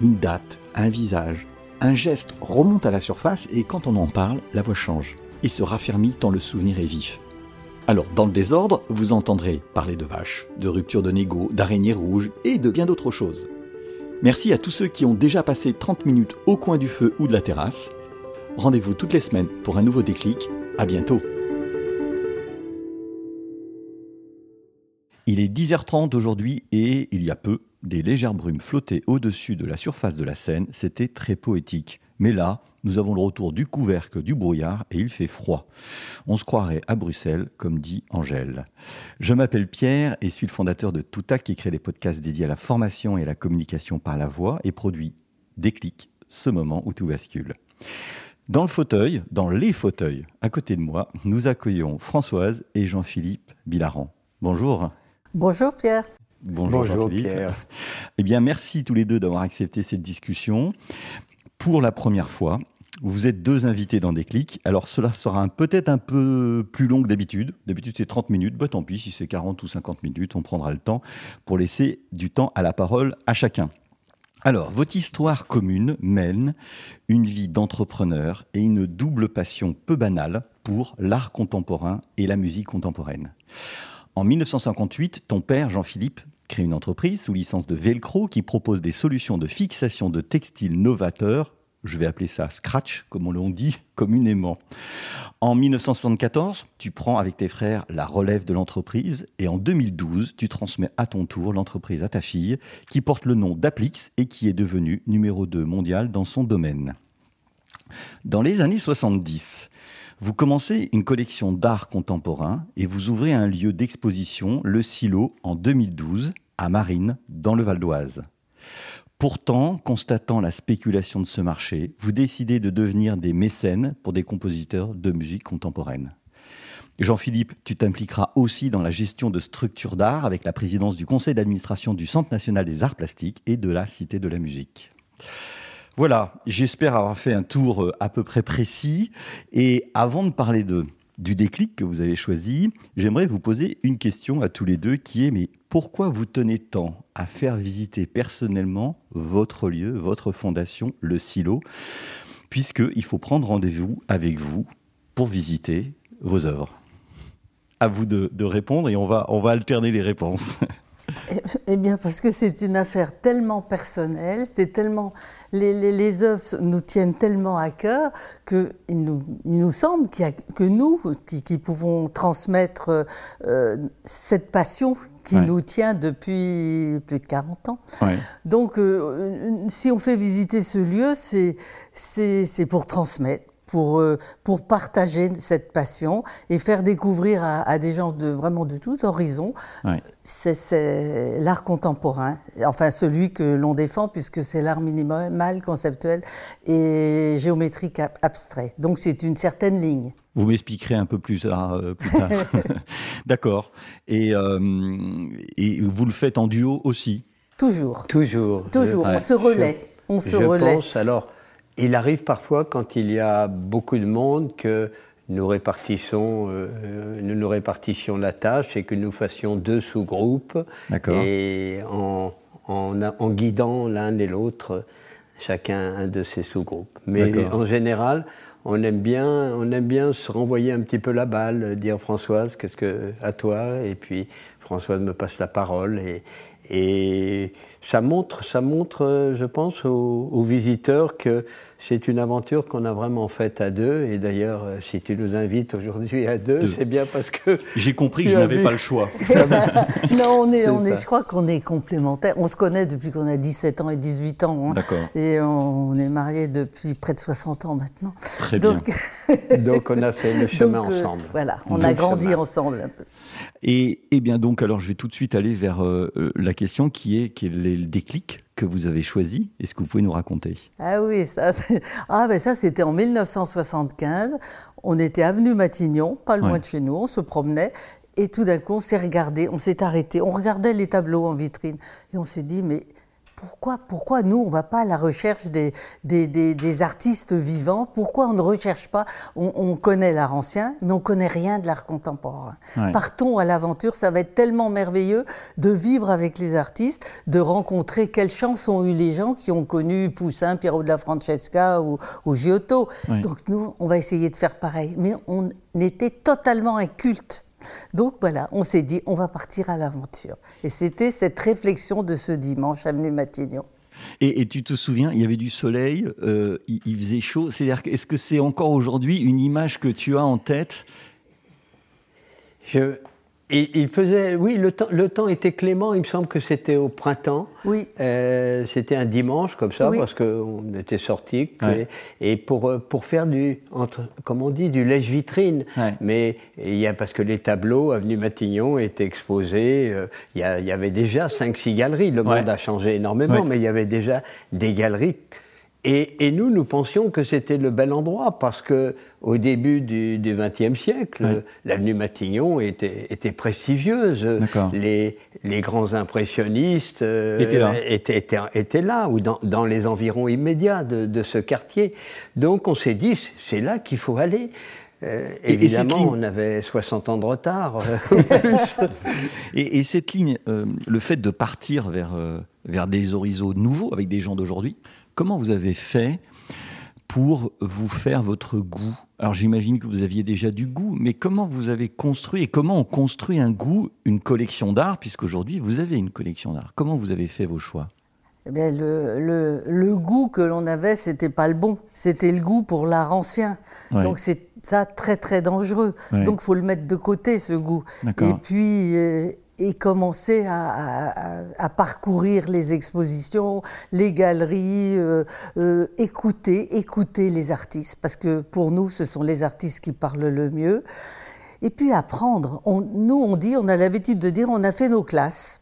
Une date, un visage, un geste remonte à la surface et quand on en parle, la voix change et se raffermit tant le souvenir est vif. Alors, dans le désordre, vous entendrez parler de vaches, de rupture de négo, d'araignées rouges et de bien d'autres choses. Merci à tous ceux qui ont déjà passé 30 minutes au coin du feu ou de la terrasse. Rendez-vous toutes les semaines pour un nouveau déclic. À bientôt. Il est 10h30 aujourd'hui et il y a peu, des légères brumes flottaient au-dessus de la surface de la Seine. C'était très poétique. Mais là, nous avons le retour du couvercle du brouillard et il fait froid. On se croirait à Bruxelles, comme dit Angèle. Je m'appelle Pierre et suis le fondateur de Toutac qui crée des podcasts dédiés à la formation et à la communication par la voix et produit Déclic, ce moment où tout bascule. Dans le fauteuil, dans les fauteuils, à côté de moi, nous accueillons Françoise et Jean-Philippe Bilaran. Bonjour. Bonjour Pierre. Bonjour, Bonjour Pierre. Eh bien, merci tous les deux d'avoir accepté cette discussion. Pour la première fois, vous êtes deux invités dans des clics. Alors cela sera peut-être un peu plus long que d'habitude. D'habitude c'est 30 minutes. Bah tant pis, si c'est 40 ou 50 minutes, on prendra le temps pour laisser du temps à la parole à chacun. Alors, votre histoire commune mène une vie d'entrepreneur et une double passion peu banale pour l'art contemporain et la musique contemporaine. En 1958, ton père, Jean-Philippe, crée une entreprise sous licence de Velcro qui propose des solutions de fixation de textiles novateurs je vais appeler ça Scratch, comme on l'on dit communément. En 1974, tu prends avec tes frères la relève de l'entreprise et en 2012, tu transmets à ton tour l'entreprise à ta fille qui porte le nom d'Aplix et qui est devenue numéro 2 mondial dans son domaine. Dans les années 70, vous commencez une collection d'art contemporain et vous ouvrez un lieu d'exposition, le Silo, en 2012, à Marine, dans le Val d'Oise. Pourtant, constatant la spéculation de ce marché, vous décidez de devenir des mécènes pour des compositeurs de musique contemporaine. Jean-Philippe, tu t'impliqueras aussi dans la gestion de structures d'art avec la présidence du conseil d'administration du Centre national des arts plastiques et de la Cité de la musique. Voilà, j'espère avoir fait un tour euh, à peu près précis. Et avant de parler du déclic que vous avez choisi, j'aimerais vous poser une question à tous les deux qui est mais pourquoi vous tenez tant à faire visiter personnellement votre lieu, votre fondation, le silo, puisqu'il faut prendre rendez-vous avec vous pour visiter vos œuvres À vous de, répondre et on va alterner les réponses. Eh bien, parce que c'est une affaire tellement personnelle, c'est tellement les, les, les, œuvres nous tiennent tellement à cœur qu'il nous, il nous semble a que nous qui, qui pouvons transmettre euh, cette passion qui ouais. nous tient depuis plus de 40 ans. Ouais. Donc, euh, si on fait visiter ce lieu, c'est pour transmettre pour, euh, pour partager cette passion et faire découvrir à, à des gens de vraiment de tout horizon ouais. c'est l'art contemporain, enfin celui que l'on défend puisque c'est l'art minimal, conceptuel et géométrique abstrait. Donc c'est une certaine ligne. Vous m'expliquerez un peu plus, tard. Euh, plus tard. D'accord. Et, euh, et vous le faites en duo aussi? Toujours. Toujours. Toujours. Je, on se relaie. On se je relaie. Pense, alors, il arrive parfois, quand il y a beaucoup de monde, que nous répartissons, euh, nous, nous répartissions la tâche et que nous fassions deux sous-groupes. Et en, en, en, guidant l'un et l'autre, chacun un de ces sous-groupes. Mais en général, on aime bien, on aime bien se renvoyer un petit peu la balle, dire Françoise, qu'est-ce que à toi? Et puis Françoise me passe la parole et, et ça montre, ça montre, je pense, aux, aux visiteurs que c'est une aventure qu'on a vraiment faite à deux. Et d'ailleurs, si tu nous invites aujourd'hui à deux, deux. c'est bien parce que. J'ai compris que je n'avais pas le choix. non, on est, est on est, je crois qu'on est complémentaires. On se connaît depuis qu'on a 17 ans et 18 ans. Hein. D'accord. Et on est mariés depuis près de 60 ans maintenant. Très Donc, bien. Donc, on a fait le chemin Donc, euh, ensemble. Voilà, on a grandi chemin. ensemble un peu. Et, et, bien donc, alors je vais tout de suite aller vers la question qui est quel est le déclic que vous avez choisi Est-ce que vous pouvez nous raconter? Ah oui, ça, ah, ben ça c'était en 1975. On était avenue Matignon, pas loin de chez nous, on se promenait. Et tout d'un coup, on s'est regardé, on s'est arrêté, on regardait les tableaux en vitrine. Et on s'est dit, mais pourquoi, pourquoi nous, on ne va pas à la recherche des, des, artistes vivants? Pourquoi on ne recherche pas? On, connaît l'art ancien, mais on ne connaît rien de l'art contemporain. Partons à l'aventure, ça va être tellement merveilleux de vivre avec les artistes, de rencontrer quelle chance ont eu les gens qui ont connu Poussin, Piero de la Francesca ou, Giotto. Donc nous, on va essayer de faire pareil. Mais on était totalement inculte donc voilà, on s'est dit, on va partir à l'aventure. Et c'était cette réflexion de ce dimanche, Avenue Matignon. Et, tu te souviens, il y avait du soleil, euh, il, faisait chaud. C'est-à-dire, est-ce que c'est encore aujourd'hui une image que tu as en tête? Il faisait, oui, le temps, le temps était clément. Il me semble que c'était au printemps. Oui. Euh, c'était un dimanche comme ça parce qu'on était sortis et, pour euh, pour faire du, entre, comme on dit, du lèche vitrine. Mais il y a parce que les tableaux avenue Matignon étaient exposés. Euh, il, y il, y avait déjà 5-6 galeries. Le monde a changé énormément, mais il y avait déjà des galeries et, nous, nous pensions que c'était le bel endroit parce que au début du XXe siècle, l'avenue Matignon était, était prestigieuse. Les, les, grands impressionnistes euh, étaient, là. ou dans, dans, les environs immédiats de, de ce quartier. Donc on s'est dit, c'est là qu'il faut aller. Euh, évidemment, on avait 60 ans de retard. Euh, et, et, cette ligne, le fait de partir vers, vers des horizons nouveaux avec des gens d'aujourd'hui, Comment vous avez fait pour vous faire votre goût? Alors j'imagine que vous aviez déjà du goût, mais comment vous avez construit et comment on construit un goût, une collection d'art, puisqu'aujourd'hui vous avez une collection d'art? Comment vous avez fait vos choix? Eh bien, le, le, goût que l'on avait, c'était pas le bon. C'était le goût pour l'art ancien. Donc c'est ça très très dangereux. Donc Donc faut le mettre de côté ce goût. Et puis euh, et commencer à, parcourir les expositions, les galeries, euh, euh, écouter, écouter les artistes, parce que pour nous, ce sont les artistes qui parlent le mieux. Et puis apprendre. nous, on dit, on a l'habitude de dire, on a fait nos classes.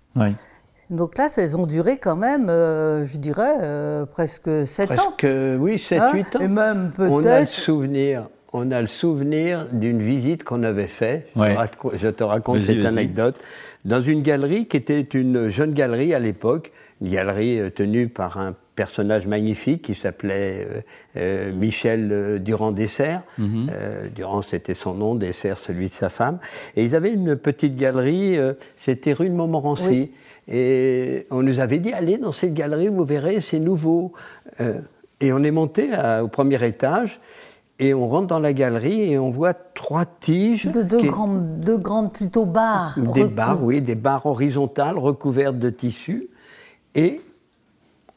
Nos classes, elles ont duré quand même, euh, je dirais, presque 7 ans. Oui, 7-8 hein ans. Et même peut-être. On a le souvenir on a le souvenir d'une visite qu'on avait faite. Je, te raconte cette anecdote. Dans une galerie qui était une jeune galerie à l'époque, une galerie euh, tenue par un personnage magnifique qui s'appelait euh, euh, Michel Durand-Dessert. Mhm. Durand, c'était son nom, Dessert, celui de sa femme. Et ils avaient une petite galerie, c'était rue de Montmorency. Et on nous avait dit, allez dans cette galerie, vous verrez, c'est nouveau. et on est monté au premier étage. Et on rentre dans la galerie et on voit trois tiges. De deux, grandes, deux grandes plutôt barres. Des barres, oui, des barres horizontales recouvertes de tissu. Et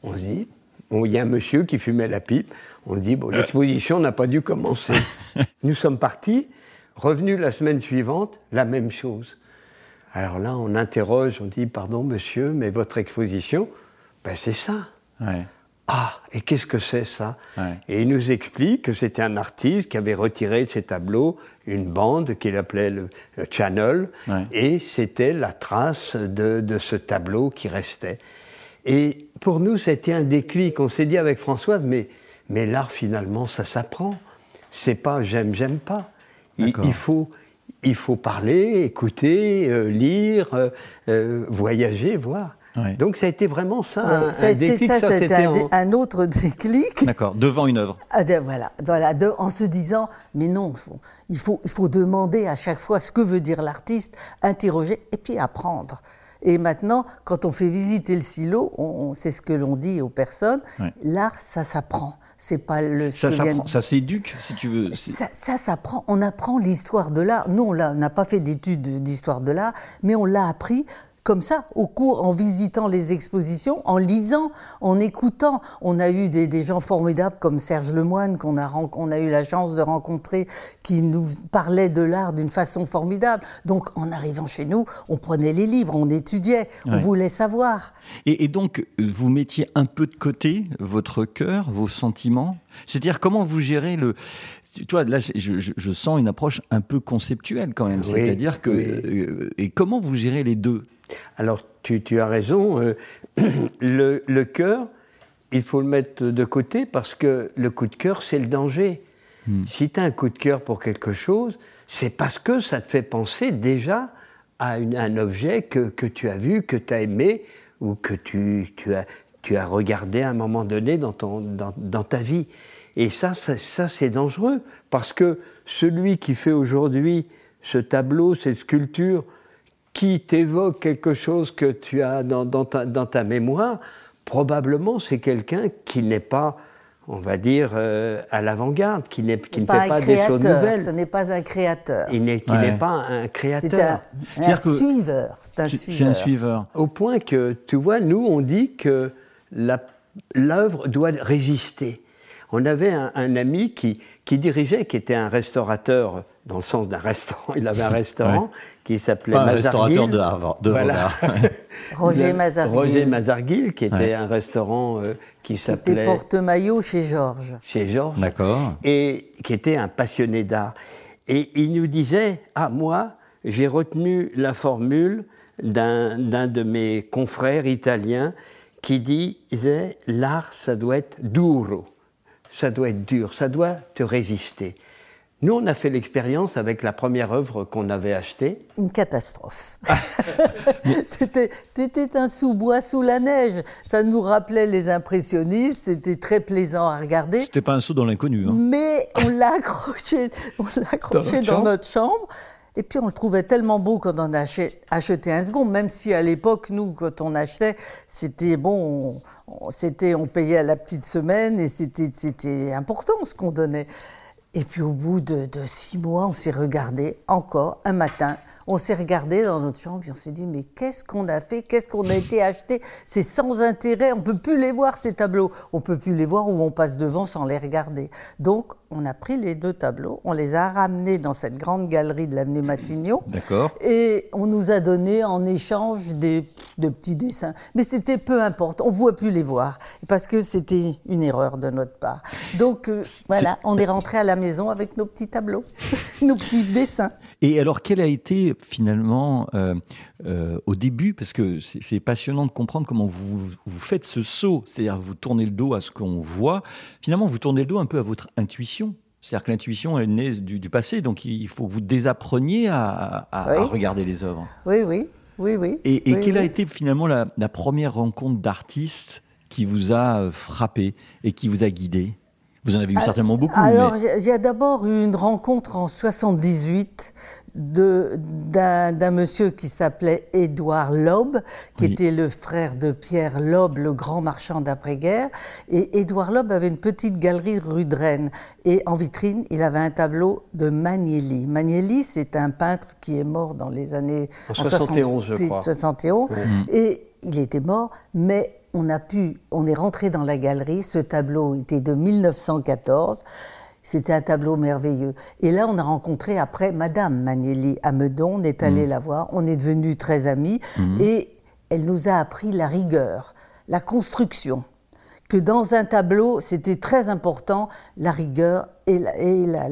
on se dit, il y a un monsieur qui fumait la pipe. On dit, bon, l'exposition n'a pas dû commencer. Nous sommes partis, revenus la semaine suivante, la même chose. Alors là, on interroge, on dit, pardon monsieur, mais votre exposition, ben, c'est ça. Ouais. Ah, et qu'est-ce que c'est ça Et il nous explique que c'était un artiste qui avait retiré de ses tableaux une bande qu'il appelait le, channel, et c'était la trace de, ce tableau qui restait. Et pour nous, c'était un déclic. On s'est dit avec Françoise, mais, mais l'art finalement, ça s'apprend. C'est pas j'aime, j'aime pas. Il, faut, il faut parler, écouter, euh, lire, euh, euh, voyager, voir. Donc ça a été vraiment ça, un, déclic. Ça, c'était un, autre déclic. D'accord, devant une œuvre. Ah, voilà, voilà en se disant, mais non, il faut, il faut demander à chaque fois ce que veut dire l'artiste, interroger et puis apprendre. Et maintenant, quand on fait visiter le silo, on, c'est ce que l'on dit aux personnes, l'art, ça s'apprend. C'est pas le. Ça ça s'éduque, si tu veux. Ça, ça s'apprend. On apprend l'histoire de l'art. Nous, on n'a pas fait d'études d'histoire de l'art, mais on l'a appris comme ça, au cours, en visitant les expositions, en lisant, en écoutant. On a eu des, gens formidables comme Serge Lemoine, qu'on a, on a eu la chance de rencontrer, qui nous parlait de l'art d'une façon formidable. Donc, en arrivant chez nous, on prenait les livres, on étudiait, on voulait savoir. Et, et donc, vous mettiez un peu de côté votre cœur, vos sentiments? C'est-à-dire comment vous gérez le... Tu vois, là, je, sens une approche un peu conceptuelle quand même. C'est-à-dire que... Euh, et comment vous gérez les deux? Alors, tu, as raison. Euh, le, cœur, il faut le mettre de côté parce que le coup de cœur, c'est le danger. Hmm. Si tu as un coup de cœur pour quelque chose, c'est parce que ça te fait penser déjà à un objet que, tu as vu, que tu as aimé, ou que tu, tu, as, tu as regardé à un moment donné dans, ton, dans, ta vie. Et ça, ça, c'est dangereux, parce que celui qui fait aujourd'hui ce tableau, cette sculpture, qui t'évoque quelque chose que tu as dans, dans, ta, mémoire, probablement c'est quelqu'un qui n'est pas, on va dire, euh, à l'avant-garde, qui, n'est, qui ne fait pas des choses nouvelles. Ce n'est pas un créateur. Il n'est, pas un créateur. C'est un, un suiveur. C'est un, c'est un suiveur. Au point que, tu vois, nous, on dit que l'œuvre doit résister. On avait un, ami qui, qui, dirigeait, qui était un restaurateur, dans le sens d'un restaurant, il avait un restaurant qui s'appelait Mazarguil. restaurateur de Harvard. De voilà. Roger Mazarguil. Roger Mazarguil, qui était un restaurant euh, qui s'appelait... Qui porte-maillot chez Georges. Chez Georges. D'accord. Et qui était un passionné d'art. Et il nous disait, ah moi, j'ai retenu la formule d'un de mes confrères italiens qui disait l'art, ça doit être duro, ça doit être dur, ça doit te résister. Nous, on a fait l'expérience avec la première œuvre qu'on avait achetée. Une catastrophe. c'était, un sous-bois sous la neige. Ça nous rappelait les impressionnistes. C'était très plaisant à regarder. C'était pas un saut dans l'inconnu. Hein. Mais on l'a accroché, on l'a accroché dans, notre chambre. Et puis on le trouvait tellement beau quand on achetait, un second, même si à l'époque, nous, quand on achetait, c'était bon, on, c'était, on payait à la petite semaine et c'était, c'était important ce qu'on donnait. Et puis au bout de, six mois, on s'est regardé encore un matin on s'est regardé dans notre chambre et on s'est dit mais qu'est-ce qu'on a fait? Qu'est-ce qu'on a été acheté C'est sans intérêt, on peut plus les voir ces tableaux. On peut plus les voir où on passe devant sans les regarder. Donc on a pris les deux tableaux, on les a ramenés dans cette grande galerie de l'avenue Matignon. D'accord. Et on nous a donné en échange des, de petits dessins. Mais c'était peu importe, on ne voit plus les voir parce que c'était une erreur de notre part. Donc euh, voilà, on est rentré à la maison avec nos petits tableaux, nos petits dessins. Et alors, quel a été finalement euh, euh, au début, parce que c'est passionnant de comprendre comment vous, vous faites ce saut, c'est-à-dire vous tournez le dos à ce qu'on voit, finalement vous tournez le dos un peu à votre intuition. C'est-à-dire que l'intuition est née du, passé, donc il faut que vous désappreniez à, regarder les œuvres. Oui, oui, oui, oui. Et, et quelle a été finalement la, la première rencontre d'artiste qui vous a frappé et qui vous a guidé? Vous en avez eu certainement beaucoup. Alors, j'ai d'abord eu une rencontre en 78 d'un monsieur qui s'appelait Édouard Loeb, qui était le frère de Pierre Loeb, le grand marchand d'après-guerre. Et Édouard Loeb avait une petite galerie rue de Rennes. Et en vitrine, il avait un tableau de Magnelli. Magnelli, c'est un peintre qui est mort dans les années... En 71, je crois. 71. Et il était mort, mais on a pu, on est rentré dans la galerie. Ce tableau était de 1914. C'était un tableau merveilleux. Et là, on a rencontré après Madame Magnelli à Meudon. On est allé mmh. la voir. On est devenus très amis. Mmh. Et elle nous a appris la rigueur, la construction que dans un tableau, c'était très important la rigueur et la, et la,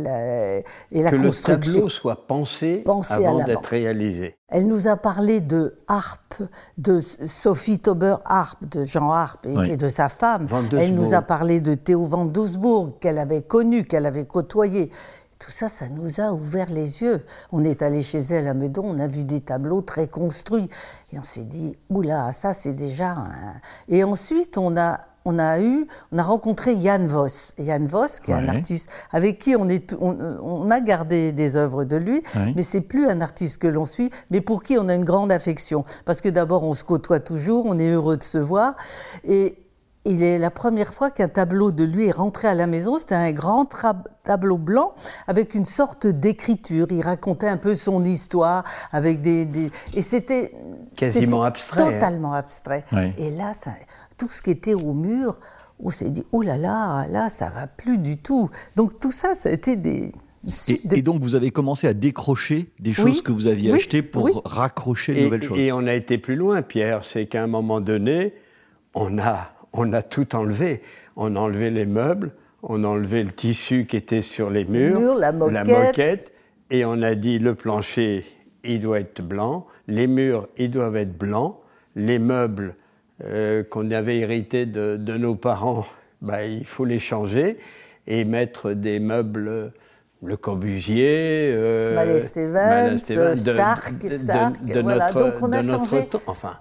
et la que construction. Que le tableau soit pensé, avant d'être réalisé. Elle nous a parlé de Harpe, de Sophie Tauber Harpe, de Jean Harpe et, de sa femme. Elle nous a parlé de Théo van Doesbourg, qu'elle avait connu, qu'elle avait côtoyé. Tout ça, ça nous a ouvert les yeux. On est allé chez elle à Meudon, on a vu des tableaux très construits. Et on s'est dit, oula, ça c'est déjà un... Et ensuite, on a on a eu, on a rencontré Jan Voss. Jan Voss, qui est un artiste avec qui on, est, on, a gardé des œuvres de lui, mais c'est plus un artiste que l'on suit, mais pour qui on a une grande affection. Parce que d'abord, on se côtoie toujours, on est heureux de se voir. Et il est la première fois qu'un tableau de lui est rentré à la maison. C'était un grand tableau blanc avec une sorte d'écriture. Il racontait un peu son histoire avec des, et c'était quasiment abstrait, hein. totalement abstrait. Et là, ça, tout ce qui était au mur, on s'est dit oh là là, là ça va plus du tout. Donc tout ça, ça a été des et, donc vous avez commencé à décrocher des choses que vous aviez achetées pour raccrocher de nouvelles choses. Et on a été plus loin, Pierre. C'est qu'à un moment donné, on a on a tout enlevé. On a enlevé les meubles, on a enlevé le tissu qui était sur les murs, la, moquette. et on a dit le plancher, il doit être blanc, les murs, ils doivent être blancs, les meubles euh, qu'on avait hérités de, nos parents, bah, il faut les changer et mettre des meubles. Le Corbusier, euh, Stark, de, voilà. Notre, Donc on a changé. enfin,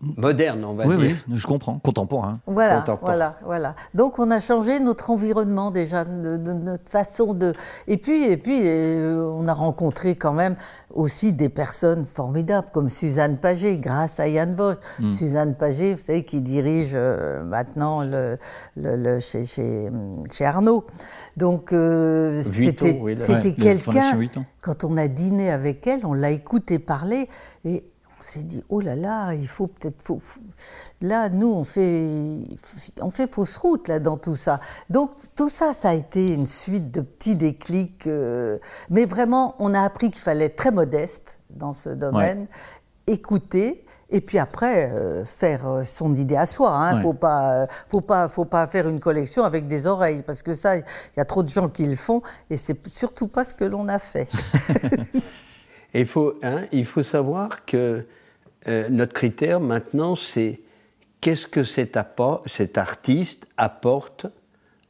moderne, on va dire. Oui, je comprends, contemporain. Voilà, voilà, voilà. Donc on a changé notre environnement déjà, de, notre façon de. Et puis, et puis, euh, on a rencontré quand même aussi des personnes formidables comme Suzanne Paget, grâce à Yann Voss. Hmm. Suzanne Paget, vous savez, qui dirige euh, maintenant le, le, chez, chez, chez, Arnaud. Donc euh, c'était quelqu'un. Quand on a dîné avec elle, on l'a écouté parler et on s'est dit, oh là là, il faut peut-être... Là, nous, on fait, on fait fausse route là, dans tout ça. Donc, tout ça, ça a été une suite de petits déclics. Euh, mais vraiment, on a appris qu'il fallait être très modeste dans ce domaine, écouter, et puis après, euh, faire euh, son idée à soi. Il hein. ne faut pas, faut pas, faut pas faire une collection avec des oreilles, parce que ça, il y a trop de gens qui le font, et c'est surtout pas ce que l'on a fait. il faut, hein, il faut savoir que euh, notre critère maintenant, c'est qu'est-ce que cet, cet, artiste apporte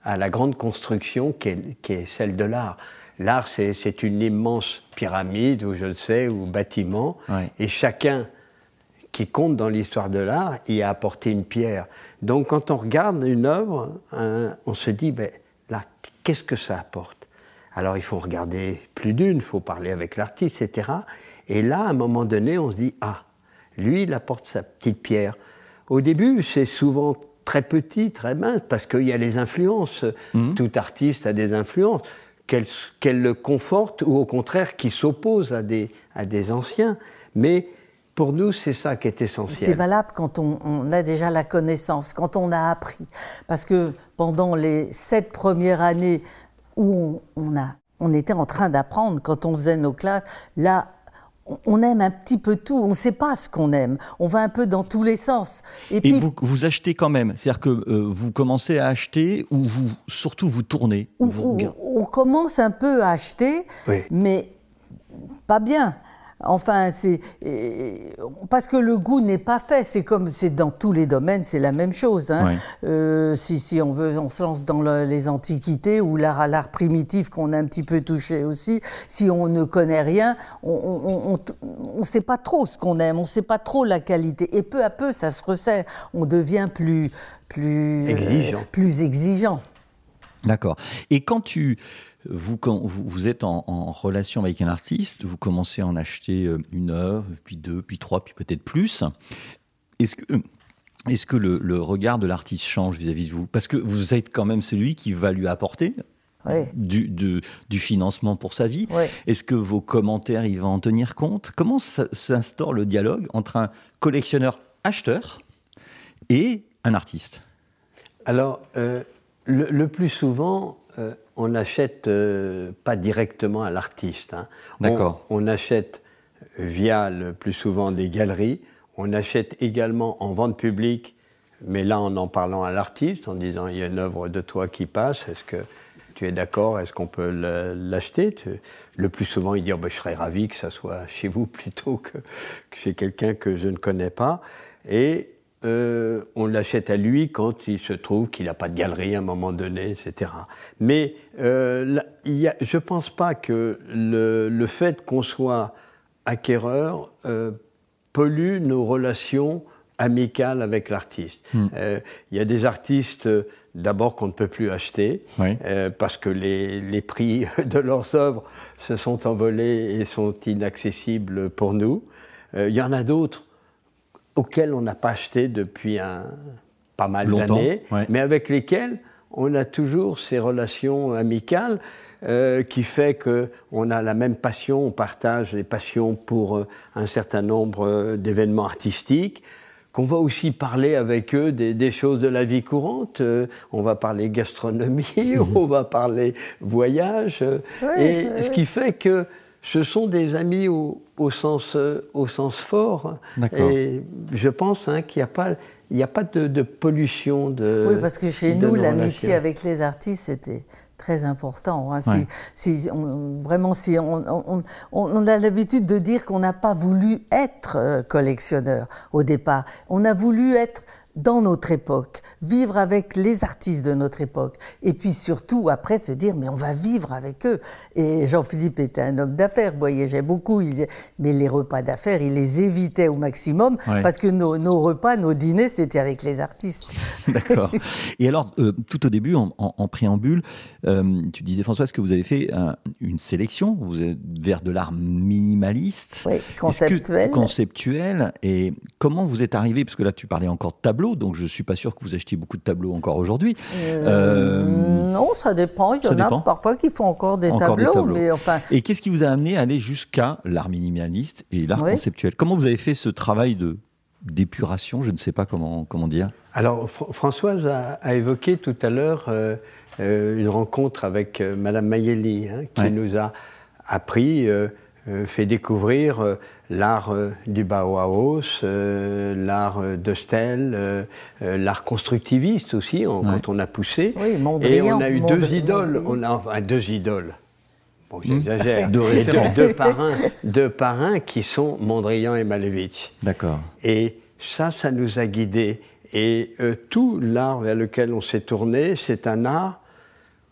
à la grande construction qui est, celle de l'art. L'art, c'est une immense pyramide, ou je le sais, ou bâtiment, et chacun qui compte dans l'histoire de l'art y a apporté une pierre. Donc quand on regarde une œuvre, hein, on se dit, ben, là, qu'est-ce que ça apporte? Alors il faut regarder plus d'une, il faut parler avec l'artiste, etc. Et là, à un moment donné, on se dit, ah, lui, il apporte sa petite pierre. Au début, c'est souvent très petit, très mince, parce qu'il y a les influences. Mhm. Tout artiste a des influences, qu'elles le confortent ou au contraire qui s'opposent à des, à des anciens. Mais pour nous, c'est ça qui est essentiel. C'est valable quand on, a déjà la connaissance, quand on a appris. Parce que pendant les sept premières années où on, a, on était en train d'apprendre quand on faisait nos classes. Là, on aime un petit peu tout, on ne sait pas ce qu'on aime, on va un peu dans tous les sens. Et, puis, vous, vous, achetez quand même, c'est-à-dire que euh, vous commencez à acheter ou vous, surtout vous tournez On commence un peu à acheter, mais pas bien. Enfin, c'est parce que le goût n'est pas fait. C'est comme c'est dans tous les domaines, c'est la même chose. Hein. Euh, si, si on veut, on se lance dans les antiquités ou l'art à l'art primitif qu'on a un petit peu touché aussi. Si on ne connaît rien, on ne sait pas trop ce qu'on aime, on ne sait pas trop la qualité. Et peu à peu, ça se resserre. On devient plus plus exigeant. plus exigeant. D'accord. Et quand tu vous, quand vous, êtes en, relation avec un artiste, vous commencez à en acheter euh, une œuvre, puis deux, puis trois, puis peut-être plus. Est-ce que, est que le, regard de l'artiste change vis-à-vis de vous? Parce que vous êtes quand même celui qui va lui apporter du, du, financement pour sa vie. Est-ce que vos commentaires, il va en tenir compte? Comment s'instaure le dialogue entre un collectionneur acheteur et un artiste? Alors, euh, le, plus souvent, euh, on n'achète euh, pas directement à l'artiste. Hein. D'accord. On, achète via le plus souvent des galeries. On achète également en vente publique, mais là en en parlant à l'artiste, en disant il y a une œuvre de toi qui passe, est-ce que tu es d'accord, est-ce qu'on peut l'acheter? Le plus souvent, il dit oh, ben, je serais ravi que ça soit chez vous plutôt que, que chez quelqu'un que je ne connais pas. Et euh, on l'achète à lui quand il se trouve qu'il n'a pas de galerie à un moment donné, etc. Mais euh, je ne pense pas que le, fait qu'on soit acquéreur euh, pollue nos relations amicales avec l'artiste. Hmm. Il y a des artistes, d'abord, qu'on ne peut plus acheter, parce que les, les, prix de leurs œuvres se sont envolés et sont inaccessibles pour nous. Il y en a d'autres auquel on n'a pas acheté depuis un pas mal d'années, mais avec lesquels on a toujours ces relations amicales euh, qui fait qu'on a la même passion, on partage les passions pour euh, un certain nombre euh, d'événements artistiques, qu'on va aussi parler avec eux des, choses de la vie courante. on va parler gastronomie, on va parler voyage, et ce qui fait que ce sont des amis au, sens, au sens fort. Et je pense hein, qu'il n'y a pas il n'y a pas de, pollution de. Oui, parce que chez nous, l'amitié avec les artistes, c'était très important. Hein. Si, vraiment, si on, on a l'habitude de dire qu'on n'a pas voulu être euh, collectionneur au départ, on a voulu être dans notre époque, vivre avec les artistes de notre époque, et puis surtout après se dire mais on va vivre avec eux. Et Jean-Philippe était un homme d'affaires, voyageait beaucoup, mais les repas d'affaires, il les évitait au maximum parce que nos, repas, nos dîners, c'était avec les artistes. D'accord. Et alors, euh, tout au début, en, préambule, euh, tu disais Françoise que vous avez fait une sélection, vous êtes vers de l'art minimaliste, oui, conceptuel. conceptuel? Et comment vous êtes arrivé, parce que là tu parlais encore de tableau donc je ne suis pas sûr que vous achetiez beaucoup de tableaux encore aujourd'hui. Euh, euh, non, ça dépend. Il y en a parfois qui font encore des, tableaux, Mais enfin... Et qu'est-ce qui vous a amené à aller jusqu'à l'art minimaliste et l'art conceptuel? Comment vous avez fait ce travail de d'épuration? Je ne sais pas comment, comment dire. Alors Françoise a, évoqué tout à l'heure euh, une rencontre avec Madame Mayeli, hein, qui nous a appris, fait découvrir l'art euh, du Bauhaus, euh, l'art euh, de Stel, l'art constructiviste aussi, quand on a poussé. et on a eu deux idoles. On a enfin, deux idoles. Bon, hmm. j'exagère. deux, parrains, deux parrains qui sont Mondrian et Malevich. D'accord. Et ça, ça nous a guidés. Et tout l'art vers lequel on s'est tourné, c'est un art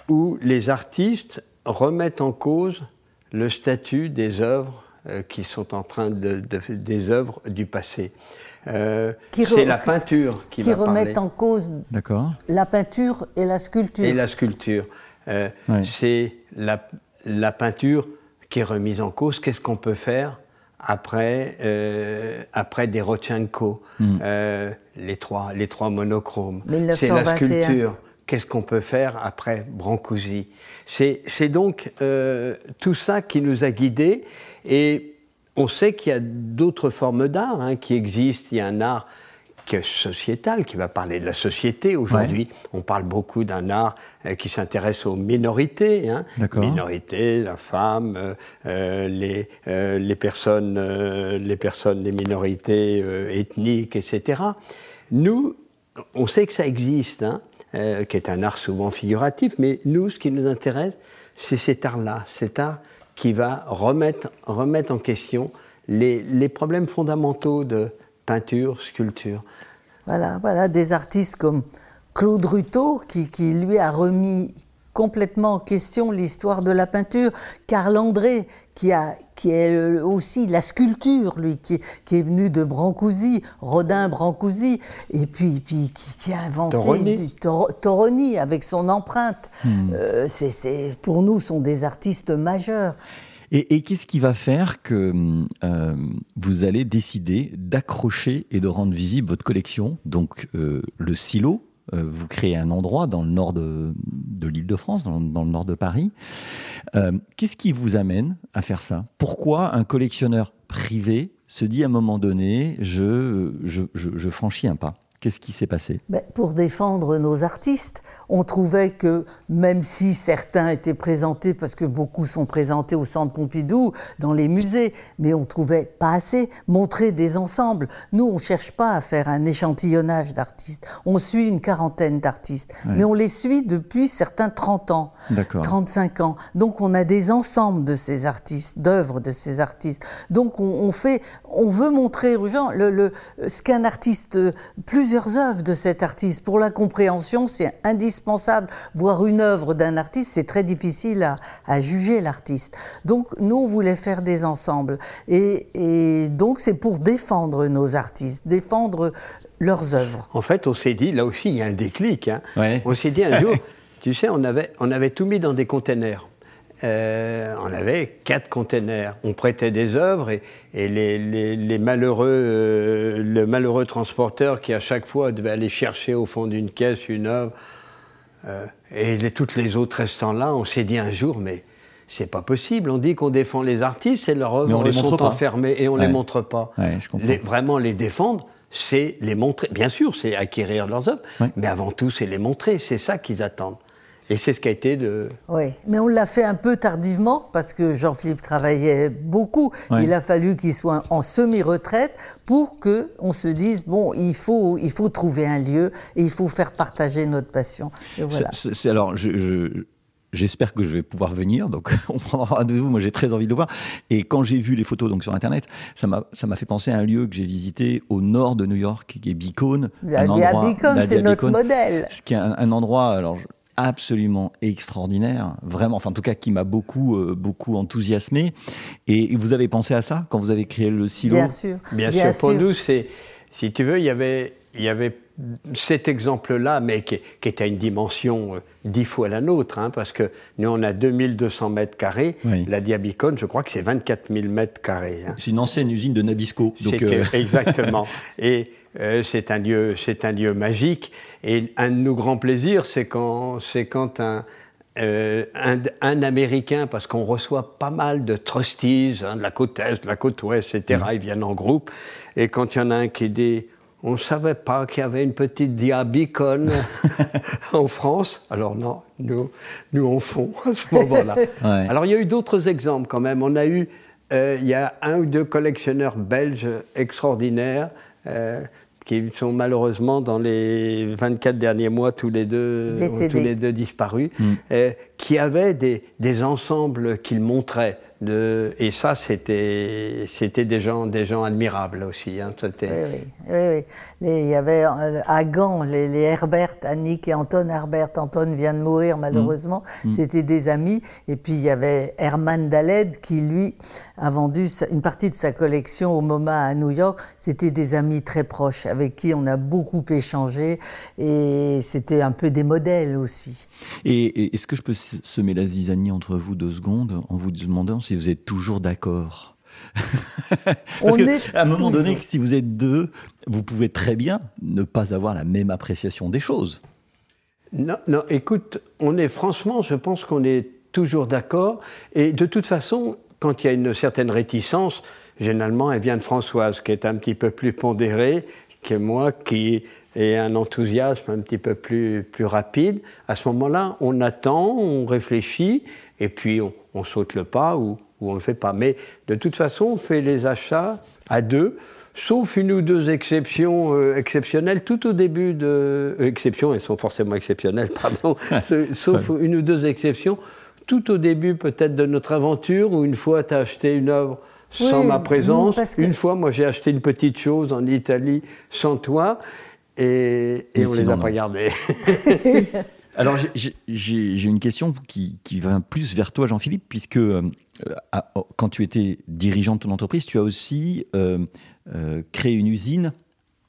où les artistes remettent en cause le statut des œuvres qui sont en train de, des œuvres du passé. Euh, c'est la peinture qui, qui remettent en cause la peinture et la sculpture. Et la sculpture. Euh, c'est la, la, peinture qui est remise en cause. Qu'est-ce qu'on peut faire après, après des hmm. les, trois, les trois monochromes? C'est la sculpture qu'est-ce qu'on peut faire après Brancusi? C'est donc euh, tout ça qui nous a guidés et on sait qu'il y a d'autres formes d'art hein, qui existent. Il y a un art sociétal qui va parler de la société. Aujourd'hui, on parle beaucoup d'un art euh, qui s'intéresse aux minorités, hein, minorités, la femme, euh, les, les, personnes, les personnes, les minorités ethniques, etc. Nous, on sait que ça existe. Hein, euh, qui est un art souvent figuratif, mais nous, ce qui nous intéresse, c'est cet art-là, cet art qui va remettre, remettre en question les, les, problèmes fondamentaux de peinture, sculpture. Voilà, voilà des artistes comme Claude Ruteau, qui, qui lui a remis complètement en question l'histoire de la peinture. Karl André, qui, a, qui est aussi la sculpture, lui, qui, qui est venu de Brancusi, Rodin Brancusi, et puis, puis qui, a inventé Toroni. du Toroni avec son empreinte. Hmm. Euh, c'est, pour nous, sont des artistes majeurs. Et, qu'est-ce qui va faire que euh, vous allez décider d'accrocher et de rendre visible votre collection, donc euh, le silo, euh, vous créez un endroit dans le nord de, l'île de France, dans, le nord de Paris. Euh, qu'est-ce qui vous amène à faire ça? Pourquoi un collectionneur privé se dit à un moment donné, je franchis un pas? Qu'est-ce qui s'est passé? Ben, Pour défendre nos artistes, on trouvait que même si certains étaient présentés, parce que beaucoup sont présentés au Centre Pompidou, dans les musées, mais on trouvait pas assez montrer des ensembles. Nous, on cherche pas à faire un échantillonnage d'artistes. On suit une quarantaine d'artistes, mais on les suit depuis certains 30 ans, 35 ans. Donc on a des ensembles de ces artistes, d'œuvres de ces artistes. Donc on, fait, on veut montrer aux gens le, le, ce qu'un artiste plus plusieurs œuvres de cet artiste. Pour la compréhension, c'est indispensable. Voir une œuvre d'un artiste, c'est très difficile à, juger l'artiste. Donc, nous, on voulait faire des ensembles. Et, donc, c'est pour défendre nos artistes, défendre leurs œuvres. En fait, on s'est dit, là aussi, il y a un déclic. Hein. On s'est dit un jour, tu sais, on avait, on avait tout mis dans des containers. Euh, on avait quatre containers. On prêtait des œuvres et, les, malheureux, euh, le malheureux transporteur qui à chaque fois devait aller chercher au fond d'une caisse une œuvre, euh, et toutes les autres restant là, on s'est dit un jour, mais c'est pas possible. On dit qu'on défend les artistes et leurs œuvres sont enfermées et on ne les montre pas. vraiment les défendre, c'est les montrer. Bien sûr, c'est acquérir leurs œuvres, mais avant tout, c'est les montrer. C'est ça qu'ils attendent. Et c'est ce qui a été de. Oui, mais on l'a fait un peu tardivement parce que Jean-Philippe travaillait beaucoup. Il a fallu qu'il soit en semi-retraite pour que on se dise bon, il faut, il faut trouver un lieu et il faut faire partager notre passion. voilà. C'est alors je, J'espère que je vais pouvoir venir, donc on prendra rendez-vous. Moi, j'ai très envie de le voir. Et quand j'ai vu les photos donc sur Internet, ça m'a fait penser à un lieu que j'ai visité au nord de New York, qui est Beacon. La Beacon, c'est notre modèle. Ce qui est un, endroit, alors absolument extraordinaire, vraiment, enfin en tout cas qui m'a beaucoup, euh, beaucoup enthousiasmé. Et vous avez pensé à ça quand vous avez créé le silo? Bien sûr. Bien, sûr. Pour nous, c'est, si tu veux, il y avait, il y avait cet exemple-là, mais qui, qui, est à une dimension euh, dix fois la nôtre, hein, parce que nous, on a 2200 mètres carrés. La Diabicone, je crois que c'est 24 000 mètres carrés. Hein. C'est une ancienne usine de Nabisco. Donc euh, Exactement. Et c'est un, lieu, un lieu magique. Et un de nos grands plaisirs, c'est quand, quand un, un, Américain, parce qu'on reçoit pas mal de trustees, hein, de la côte Est, de la côte Ouest, etc., mmh. ils viennent en groupe, et quand il y en a un qui dit on ne savait pas qu'il y avait une petite diabicone en France. Alors non, nous, nous on fond à ce moment-là. Alors il y a eu d'autres exemples quand même. On a eu, euh, il y a un ou deux collectionneurs belges extraordinaires euh, qui sont malheureusement dans les 24 derniers mois tous les deux, tous les deux disparus, mm. euh, qui avaient des, des ensembles qu'ils montraient et ça, c'était, c'était des, gens, des gens admirables aussi. Hein, oui, oui, oui, il y avait euh, à Gand les, Herbert, Annick et Anton Herbert. Anton vient de mourir mmh. malheureusement. Mmh. C'était des amis. Et puis il y avait Herman Daled qui, lui, a vendu une partie de sa collection au MoMA à New York. C'était des amis très proches avec qui on a beaucoup échangé. Et c'était un peu des modèles aussi. Et, est-ce que je peux semer la zizanie entre vous deux secondes en vous demandant si vous êtes toujours d'accord. Parce qu'à un moment donné, si vous êtes deux, vous pouvez très bien ne pas avoir la même appréciation des choses. Non, non, écoute, on est franchement, je pense qu'on est toujours d'accord. Et de toute façon, quand il y a une certaine réticence, généralement, elle vient de Françoise, qui est un petit peu plus pondérée que moi, qui est un enthousiasme un petit peu plus, plus rapide. À ce moment-là, on attend, on réfléchit, et puis on, on saute le pas ou, ou on ne le fait pas. Mais de toute façon, on fait les achats à deux, sauf une ou deux exceptions euh, exceptionnelles tout au début de... Euh, exceptions, elles sont forcément exceptionnelles, pardon, sauf une ou deux exceptions tout au début peut-être de notre aventure, où une fois tu as acheté une œuvre sans ma présence, une fois moi j'ai acheté une petite chose en Italie sans toi, et, et on ne les a pas gardées. Alors j'ai une question qui, va plus vers toi, Jean-Philippe, puisque euh, oh, quand tu étais dirigeant de ton entreprise, tu as aussi euh, euh, créé une usine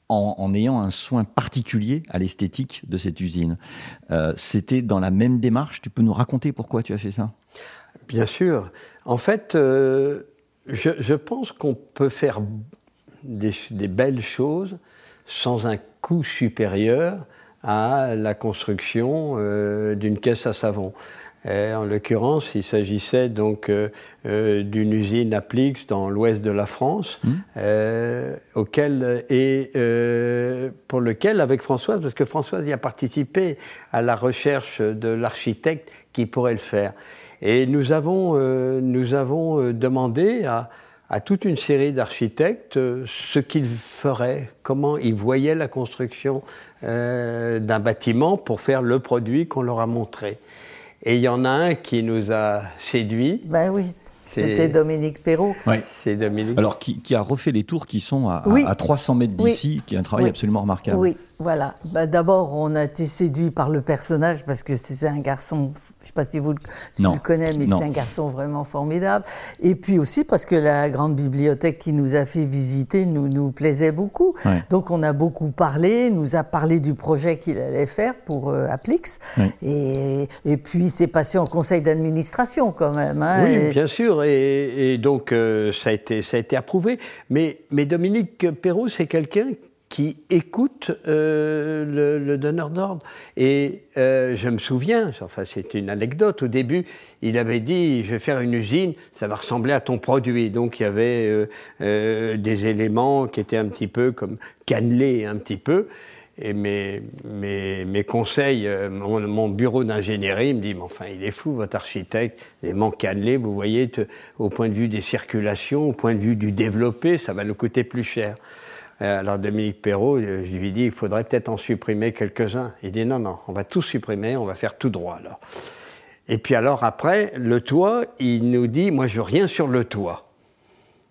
en, ayant un soin particulier à l'esthétique de cette usine. C'était dans la même démarche. Tu peux nous raconter pourquoi tu as fait ça? Bien sûr. En fait, je, pense qu'on peut faire des, des, belles choses sans un coût supérieur à la construction euh, d'une caisse à savon. en l'occurrence, il s'agissait donc euh, euh, d'une usine à Plix dans l'ouest de la France, mmh. auquel, et pour lequel, avec Françoise, parce que Françoise y a participé à la recherche de l'architecte qui pourrait le faire. Et nous avons, nous avons demandé à, à toute une série d'architectes ce qu'ils feraient, comment ils voyaient la construction euh, d'un bâtiment pour faire le produit qu'on leur a montré. Et il y en a un qui nous a séduit. Ben oui, c'était Dominique Perrault. C'est Dominique. Alors, qui, a refait les tours qui sont à, à 300 mètres d'ici, qui est un travail absolument remarquable. Oui, Voilà. Bah, D'abord, on a été séduit par le personnage parce que c'est un garçon, je ne sais pas si vous, le connaissez, mais c'est un garçon vraiment formidable. Et puis aussi parce que la grande bibliothèque qui nous a fait visiter nous, nous plaisait beaucoup. Donc on a beaucoup parlé, nous a parlé du projet qu'il allait faire pour euh, Applix. Et, et, puis c'est passé en conseil d'administration quand même. Hein, oui, bien sûr. Et, donc euh, ça, a été, ça a été approuvé. Mais, mais Dominique Perrault, c'est quelqu'un qui écoute euh, le, donneur d'ordre. Et euh, je me souviens, enfin c'est une anecdote, au début, il avait dit, je vais faire une usine, ça va ressembler à ton produit. Donc il y avait euh, des éléments qui étaient un petit peu comme cannelés un petit peu. Et mes, mes, conseils, mon, bureau d'ingénierie me dit, mais enfin, il est fou, votre architecte, éléments cannelés, vous voyez, au point de vue des circulations, au point de vue du développé, ça va nous coûter plus cher. Euh, alors Dominique Perrault, euh, je lui dis, il faudrait peut-être en supprimer quelques-uns. Il dit, non, non, on va tout supprimer, on va faire tout droit alors. Et puis alors après, le toit, il nous dit, moi je veux rien sur le toit.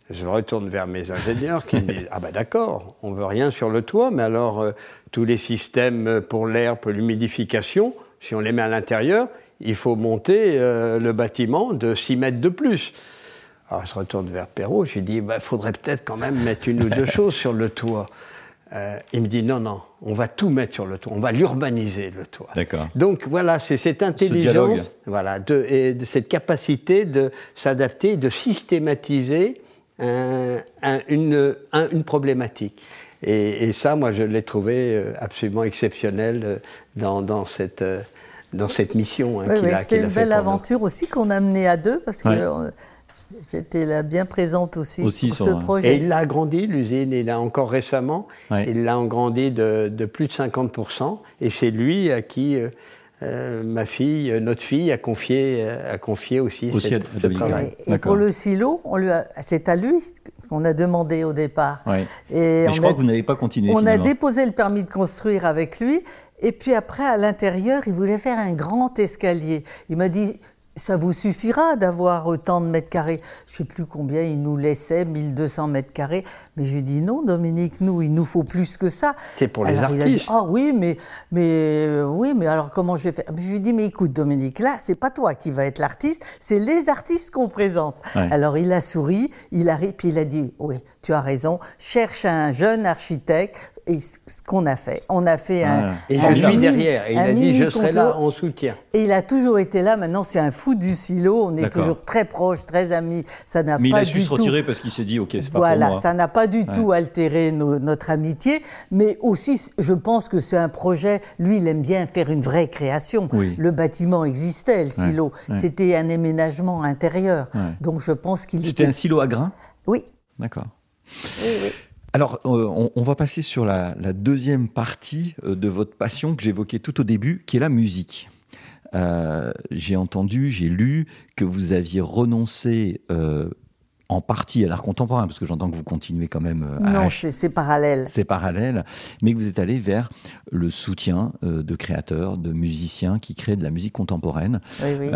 Je retourne vers mes ingénieurs qui me disent, ah ben d'accord, on veut rien sur le toit, mais alors euh, tous les systèmes pour l'air, pour l'humidification, si on les met à l'intérieur, il faut monter le bâtiment de 6 mètres de plus. Alors je retourne vers Perrault, je lui dis, il bah, faudrait peut-être quand même mettre une ou deux choses sur le toit. Euh, il me dit, non, non, on va tout mettre sur le toit, on va l'urbaniser, le toit. D'accord. Donc voilà, c'est cette intelligence, voilà, de, et de cette capacité de s'adapter, de systématiser une, une, problématique. Et, ça, moi, je l'ai trouvé euh, absolument exceptionnel euh, dans, dans cette dans cette mission hein, qu'il a, C'était une belle aventure aussi qu'on a menée à deux parce que J'étais là bien présente aussi, aussi sur ce projet. Et il l'a agrandi, l'usine, il a encore récemment, il l'a agrandi de, de, plus de 50%, et c'est lui à qui euh, euh, ma fille, notre fille, a confié, a confié aussi, aussi cette, ce travail. Et, pour le silo, c'est à lui qu'on a demandé au départ. Et Mais je crois que vous n'avez pas continué. On a déposé le permis de construire avec lui, et puis après, à l'intérieur, il voulait faire un grand escalier. Il m'a dit, ça vous suffira d'avoir autant de mètres carrés. Je ne sais plus combien il nous laissait, 1200 mètres carrés. Mais je lui dis non, Dominique, nous, il nous faut plus que ça. C'est pour les artistes. ah oui, mais, mais, euh, oui, mais alors comment je vais faire? Je lui dis, mais écoute, Dominique, là, c'est pas toi qui va être l'artiste, c'est les artistes qu'on présente. Alors il a souri, il a ri, puis il a dit, oui, tu as raison, cherche un jeune architecte, et ce qu'on a fait. On a fait un. Et je suis derrière. Et il a dit je serai là en soutien. Et il a toujours été là. Maintenant, c'est un fou du silo. On est toujours très proches, très amis. Ça n'a Mais il a su se retirer parce qu'il s'est dit ok, c'est pas voilà, pour moi. ça n'a pas du tout altéré notre amitié. Mais aussi, je pense que c'est un projet. Lui, il aime bien faire une vraie création. Le bâtiment existait, le silo. C'était un aménagement intérieur. Donc, je pense qu'il. C'était un silo à grains? Oui. D'accord. Oui, oui. Alors, euh, on, va passer sur la, deuxième partie euh, de votre passion que j'évoquais tout au début, qui est la musique. Euh, j'ai entendu, j'ai lu que vous aviez renoncé en partie à l'art contemporain, parce que j'entends que vous continuez quand même à... Non, c'est parallèle. C'est parallèle, mais que vous êtes allé vers le soutien de créateurs, de musiciens qui créent de la musique contemporaine. Oui, oui.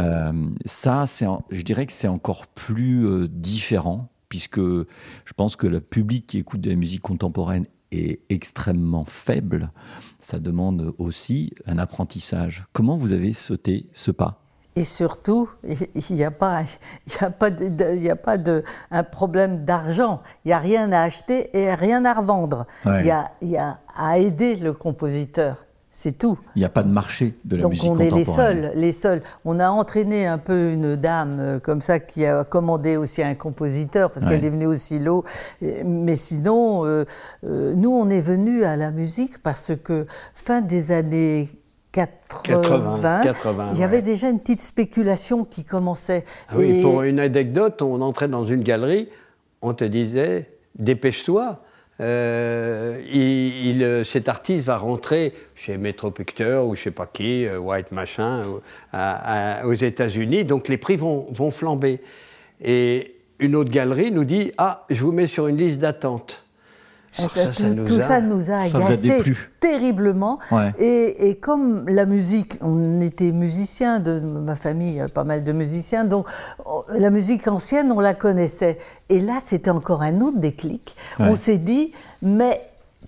ça, je dirais que c'est encore plus différent puisque je pense que le public qui écoute de la musique contemporaine est extrêmement faible. Ça demande aussi un apprentissage. Comment vous avez sauté ce pas? Et surtout, il n'y a pas, il a pas, de, il a pas de, un problème d'argent. Il n'y a rien à acheter et rien à revendre. Il, y a, il y a à aider le compositeur. C'est tout. Il n'y a pas de marché de la musique contemporaine. Donc on est les seuls, les seuls. On a entraîné un peu une dame euh, comme ça qui a commandé aussi un compositeur parce qu'elle est venue au silo. Mais sinon, euh, euh, nous on est venus à la musique parce que fin des années 80, il y avait déjà une petite spéculation qui commençait. Ah oui, pour une anecdote, on entrait dans une galerie, on te disait dépêche-toi euh, il, euh, cet artiste va rentrer chez Metro Pictures ou je sais pas qui, euh, White machin, aux États-Unis, donc les prix vont, vont, flamber. Et une autre galerie nous dit Ah, je vous mets sur une liste d'attente. Tout, ça, nous a agacé terriblement. Et, et, comme la musique, on était musiciens de ma famille, pas mal de musiciens, donc oh, la musique ancienne, on la connaissait. Et là, c'était encore un autre déclic. On s'est dit, mais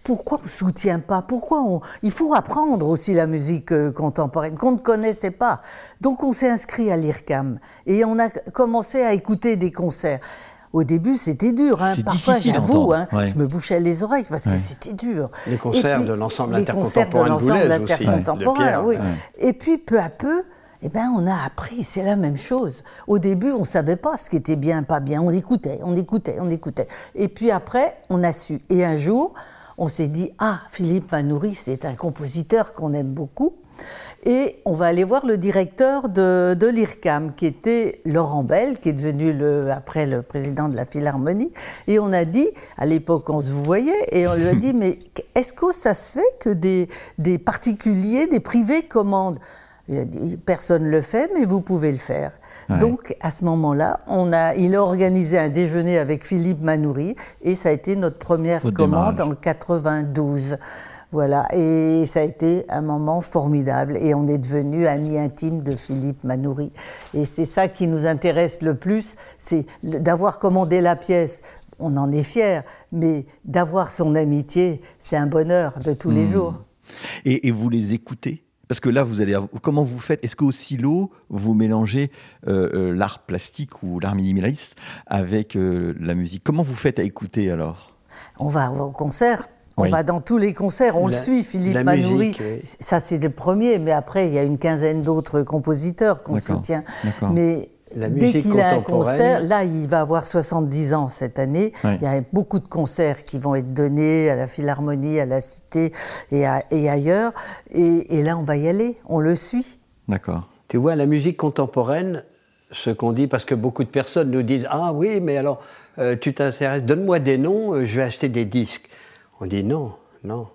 pourquoi on ne soutient pas? Pourquoi on... Il faut apprendre aussi la musique euh, contemporaine qu'on ne connaissait pas. Donc on s'est inscrit à l'IRCAM et on a commencé à écouter des concerts. Au début, c'était dur. Hein. Parfois, j'avoue, hein, je me bouchais les oreilles parce que c'était dur. Les concerts de l'ensemble intercontemporain de, oui. Et puis, peu à peu, eh ben, on a appris, c'est la même chose. Au début, on ne savait pas ce qui était bien, pas bien. On écoutait, on écoutait, on écoutait. Et puis après, on a su. Et un jour, on s'est dit, ah, Philippe Manoury, c'est un compositeur qu'on aime beaucoup. Et on va aller voir le directeur de, l'IRCAM, qui était Laurent Bell, qui est devenu le, après le président de la Philharmonie. Et on a dit, à l'époque on se voyait, et on lui a dit, mais est-ce que ça se fait que des, des particuliers, des privés commandent? Il a dit, personne ne le fait, mais vous pouvez le faire. Donc, à ce moment-là, on a, il a organisé un déjeuner avec Philippe Manoury et ça a été notre première commande en 92. Voilà, et ça a été un moment formidable et on est devenu amis intimes de Philippe Manoury. Et c'est ça qui nous intéresse le plus, c'est d'avoir commandé la pièce. On en est fiers, mais d'avoir son amitié, c'est un bonheur de tous les mmh. jours. Et, vous les écoutez? Parce que là, vous allez, comment vous faites? Est-ce qu'au silo, vous mélangez euh, euh, l'art plastique ou l'art minimaliste avec euh, la musique? Comment vous faites à écouter alors? On va au concert. On va dans tous les concerts, on le suit, Philippe Manoury. Ça, c'est le premier, mais après, il y a une quinzaine d'autres compositeurs qu'on soutient. Mais dès qu'il a un concert, là, il va avoir 70 ans cette année. Il y a beaucoup de concerts qui vont être donnés à la Philharmonie, à la Cité et, ailleurs. Et, là, on va y aller, on le suit. D'accord. Tu vois, la musique contemporaine, ce qu'on dit, parce que beaucoup de personnes nous disent Ah oui, mais alors, euh, tu t'intéresses, donne-moi des noms, euh, je vais acheter des disques. On dit non, non.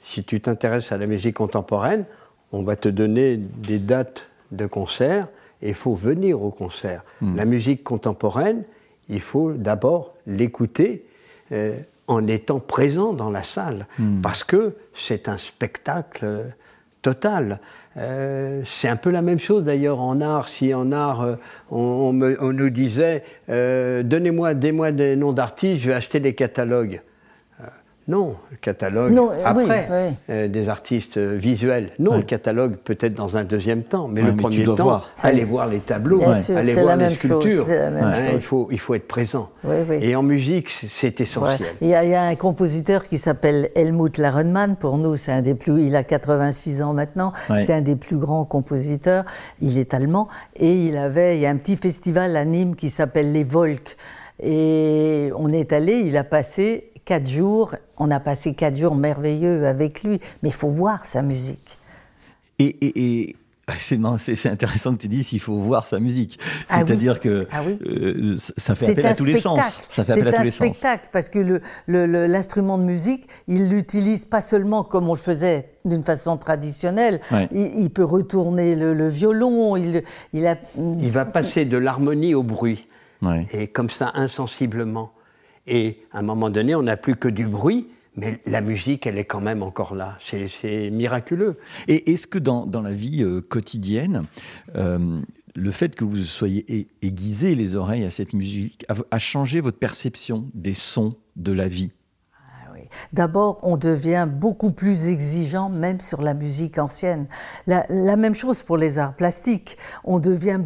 Si tu t'intéresses à la musique contemporaine, on va te donner des dates de concert et il faut venir au concert. Hmm. La musique contemporaine, il faut d'abord l'écouter euh, en étant présent dans la salle, hmm. parce que c'est un spectacle euh, total. Euh, c'est un peu la même chose d'ailleurs en art. Si en art, on, nous disait Donnez-moi des, des noms d'artistes, je vais acheter des catalogues. Non, le catalogue euh, après euh, des artistes euh, visuels. Non, le catalogue peut-être dans un deuxième temps, mais le premier temps, aller voir les tableaux, aller voir les sculptures. il, faut, il faut être présent. Et en musique, c'est essentiel. Il y, a, il, y a, un compositeur qui s'appelle Helmut Larenmann. Pour nous, c'est un des plus. Il a 86 ans maintenant. C'est un des plus grands compositeurs. Il est allemand et il avait. Il y a un petit festival à Nîmes qui s'appelle les Volks. Et on est allé, il a passé quatre jours, on a passé quatre jours merveilleux avec lui, mais il faut voir sa musique. Et, c'est intéressant que tu dises qu'il faut voir sa musique. Ah C'est-à-dire que ah euh, ça fait appel à tous les sens. Ça fait appel à tous les sens. C'est un spectacle parce que l'instrument de musique, il l'utilise pas seulement comme on le faisait d'une façon traditionnelle. Il, peut retourner le, violon. Il, il, a, il va passer de l'harmonie au bruit. Et comme ça, insensiblement. Et à un moment donné, on n'a plus que du bruit, mais la musique, elle est quand même encore là. C'est miraculeux. Et est-ce que dans, la vie euh, quotidienne, euh, le fait que vous soyez aiguisé les oreilles à cette musique a changé votre perception des sons de la vie? D'abord, on devient beaucoup plus exigeant, même sur la musique ancienne. La, même chose pour les arts plastiques. On devient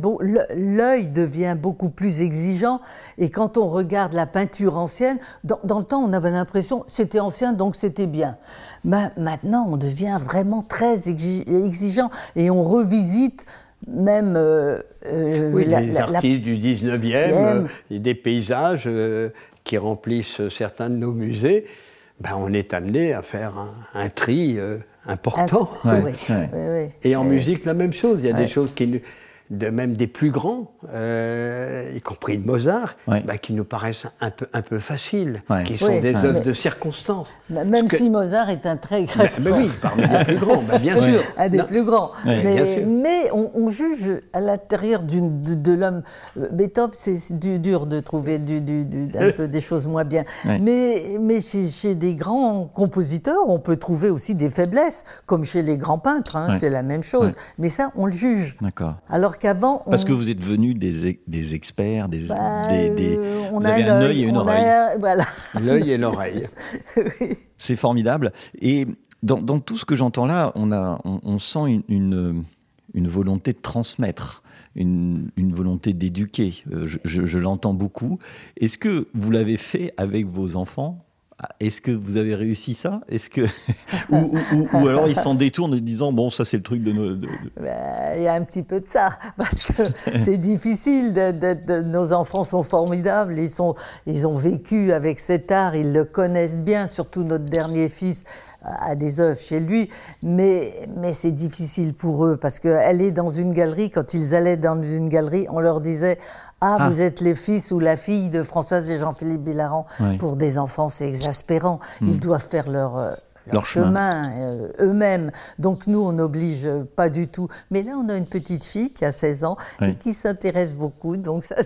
l'œil devient beaucoup plus exigeant. Et quand on regarde la peinture ancienne, dans, le temps, on avait l'impression c'était ancien, donc c'était bien. Mais maintenant, on devient vraiment très exigeant et on revisite même euh, euh, oui, les artistes du 19e, euh, des paysages qui remplissent certains de nos musées. Ben, on est amené à faire un, tri euh, important. Et en musique, la même chose. Il y a des choses qui, de même des plus grands, euh, y compris de Mozart, bah, qui nous paraissent un peu, un peu faciles, qui sont des œuvres de circonstance. Même si Mozart est un très grand. Mais, oui, parmi les plus grands, bah, bien sûr. Un des plus grands. mais, on, juge à l'intérieur de, de l'homme. Beethoven, c'est dur de trouver du, un peu des choses moins bien. Mais, mais chez, des grands compositeurs, on peut trouver aussi des faiblesses, comme chez les grands peintres, hein, c'est la même chose. Mais ça, on le juge. D'accord. Alors qu'avant. Parce que vous êtes devenus des, des experts, des, bah, des, on vous avez un œil et une oreille. voilà. L'œil et l'oreille. C'est formidable. Et dans, dans, tout ce que j'entends là, on, a, on, sent une, une, volonté de transmettre. Une, une volonté d'éduquer. Euh, je, je, je l'entends beaucoup. Est-ce que vous l'avez fait avec vos enfants est-ce que vous avez réussi ça? Est-ce que ou, alors ils s'en détournent en disant bon ça c'est le truc de nos. Ben, il y a un petit peu de ça parce que c'est difficile. nos enfants sont formidables. Ils sont ils ont vécu avec cet art. Ils le connaissent bien. Surtout notre dernier fils a des œuvres chez lui, mais, mais c'est difficile pour eux parce qu'aller dans une galerie, quand ils allaient dans une galerie, on leur disait ah, ah, vous êtes les fils ou la fille de Françoise et Jean-Philippe Bilaran. Pour des enfants, c'est exaspérant. Hmm. Ils doivent faire leur, euh, leur, chemin, euh, eux-mêmes. Donc nous, on n'oblige pas du tout. Mais là, on a une petite fille qui a 16 ans et qui s'intéresse beaucoup. Donc ça,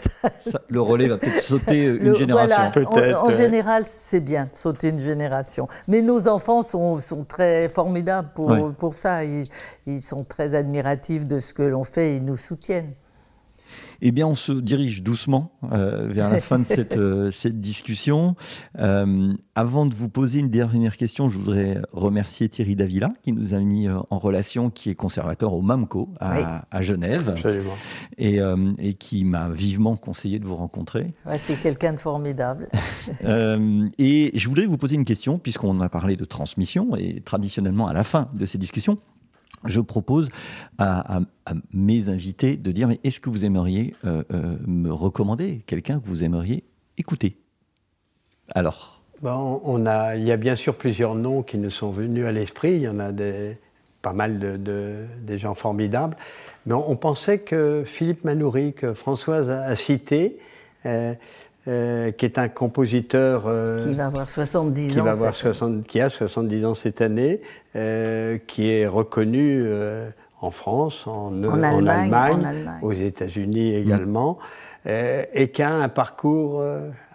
le relais va peut-être sauter une génération. Voilà, en, général, c'est bien de sauter une génération. Mais nos enfants sont, sont très formidables pour, pour ça. Ils, ils sont très admiratifs de ce que l'on fait et ils nous soutiennent. Eh bien, on se dirige doucement euh, vers la fin de cette, euh, cette discussion. Euh, avant de vous poser une dernière question, je voudrais remercier Thierry Davila qui nous a mis en relation, qui est conservateur au MAMCO à, à Genève et, et, qui m'a vivement conseillé de vous rencontrer. C'est quelqu'un de formidable. et je voudrais vous poser une question, puisqu'on a parlé de transmission, et traditionnellement à la fin de ces discussions, je propose à, mes invités de dire mais est-ce que vous aimeriez euh, euh, me recommander quelqu'un que vous aimeriez écouter? Alors bon, Il y a bien sûr plusieurs noms qui nous sont venus à l'esprit. Il y en a pas mal de, des gens formidables. Mais on, pensait que Philippe Manoury, que Françoise a, cité, euh, euh, qui est un compositeur euh, qui va avoir 70 qui ans, va avoir 60, qui a 70 ans cette année, euh, qui est reconnu euh, en France, en, en, Allemagne, en, Allemagne, aux États-Unis également, mm. et qui a un parcours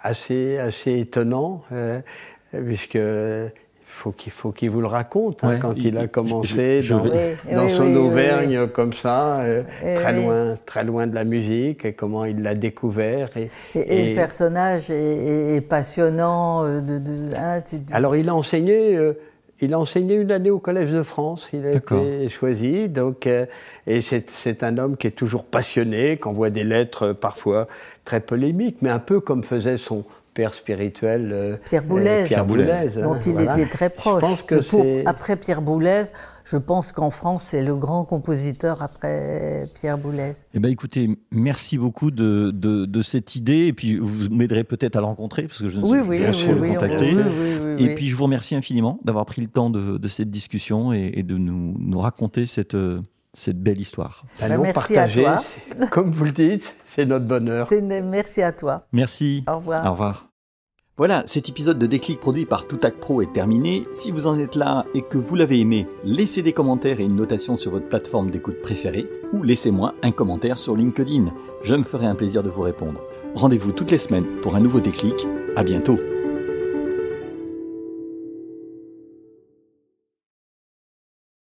assez assez étonnant, puisque faut qu'il faut qu'il vous le raconte hein, quand il, a commencé dans, son Auvergne comme ça, euh, très loin, très loin de la musique, et comment il l'a découvert. Et, et, le personnage est, passionnant. Euh, de, hein, Alors il a enseigné. Euh, il a enseigné une année au Collège de France, il a été choisi, donc, et c'est un homme qui est toujours passionné, qui envoie des lettres parfois très polémiques, mais un peu comme faisait son, père spirituel euh, Pierre Boulez, Pierre dont il était très proche. pense que après Pierre Boulez, je pense qu'en France, c'est le grand compositeur après Pierre Boulez. Eh ben, écoutez, merci beaucoup de, de, cette idée. Et puis, vous m'aiderez peut-être à le rencontrer, parce que je ne sais oui, pas oui, le contacter. et puis, je vous remercie infiniment d'avoir pris le temps de, de cette discussion et, et de nous, nous raconter cette, cette belle histoire. Bah, merci à toi. Comme vous le dites, c'est notre bonheur. Merci à toi. Merci. Au revoir. Au revoir. Voilà, cet épisode de Déclic produit par Toutac Pro est terminé. Si vous en êtes là et que vous l'avez aimé, laissez des commentaires et une notation sur votre plateforme d'écoute préférée ou laissez-moi un commentaire sur LinkedIn. Je me ferai un plaisir de vous répondre. Rendez-vous toutes les semaines pour un nouveau déclic. À bientôt.